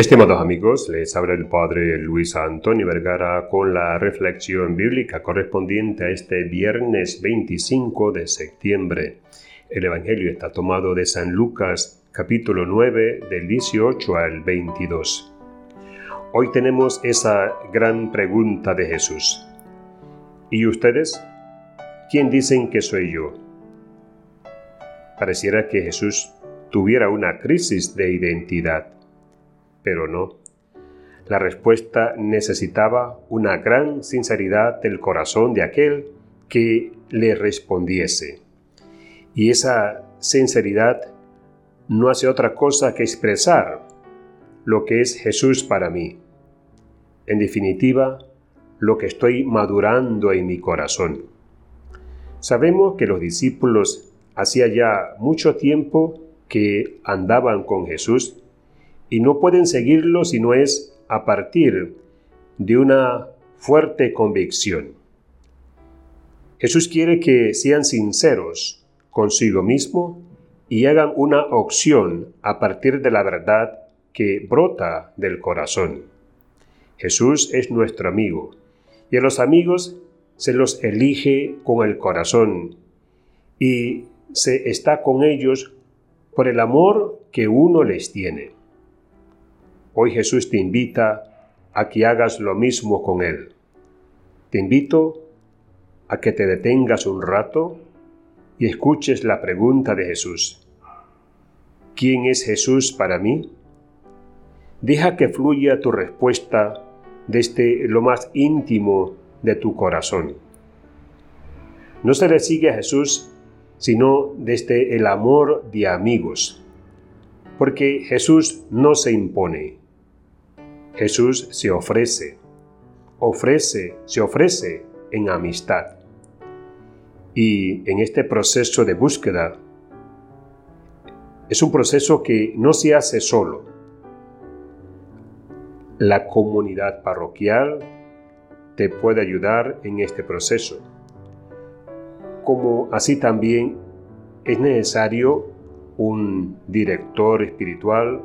Estimados amigos, les habla el Padre Luis Antonio Vergara con la reflexión bíblica correspondiente a este viernes 25 de septiembre. El Evangelio está tomado de San Lucas capítulo 9 del 18 al 22. Hoy tenemos esa gran pregunta de Jesús. ¿Y ustedes? ¿Quién dicen que soy yo? Pareciera que Jesús tuviera una crisis de identidad pero no. La respuesta necesitaba una gran sinceridad del corazón de aquel que le respondiese. Y esa sinceridad no hace otra cosa que expresar lo que es Jesús para mí. En definitiva, lo que estoy madurando en mi corazón. Sabemos que los discípulos hacía ya mucho tiempo que andaban con Jesús y no pueden seguirlo si no es a partir de una fuerte convicción. Jesús quiere que sean sinceros consigo mismo y hagan una opción a partir de la verdad que brota del corazón. Jesús es nuestro amigo y a los amigos se los elige con el corazón y se está con ellos por el amor que uno les tiene. Hoy Jesús te invita a que hagas lo mismo con Él. Te invito a que te detengas un rato y escuches la pregunta de Jesús. ¿Quién es Jesús para mí? Deja que fluya tu respuesta desde lo más íntimo de tu corazón. No se le sigue a Jesús sino desde el amor de amigos, porque Jesús no se impone, Jesús se ofrece, ofrece, se ofrece en amistad. Y en este proceso de búsqueda, es un proceso que no se hace solo. La comunidad parroquial te puede ayudar en este proceso. Como así también es necesario un director espiritual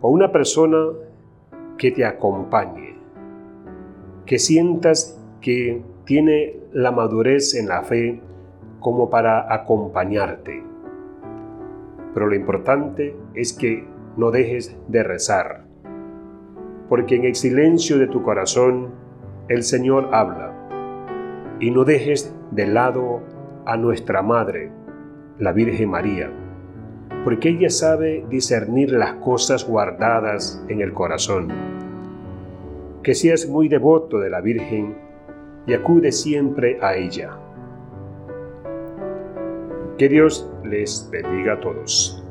o una persona que te acompañe, que sientas que tiene la madurez en la fe como para acompañarte. Pero lo importante es que no dejes de rezar, porque en el silencio de tu corazón el Señor habla, y no dejes de lado a nuestra Madre, la Virgen María porque ella sabe discernir las cosas guardadas en el corazón. Que seas muy devoto de la Virgen y acude siempre a ella. Que Dios les bendiga a todos.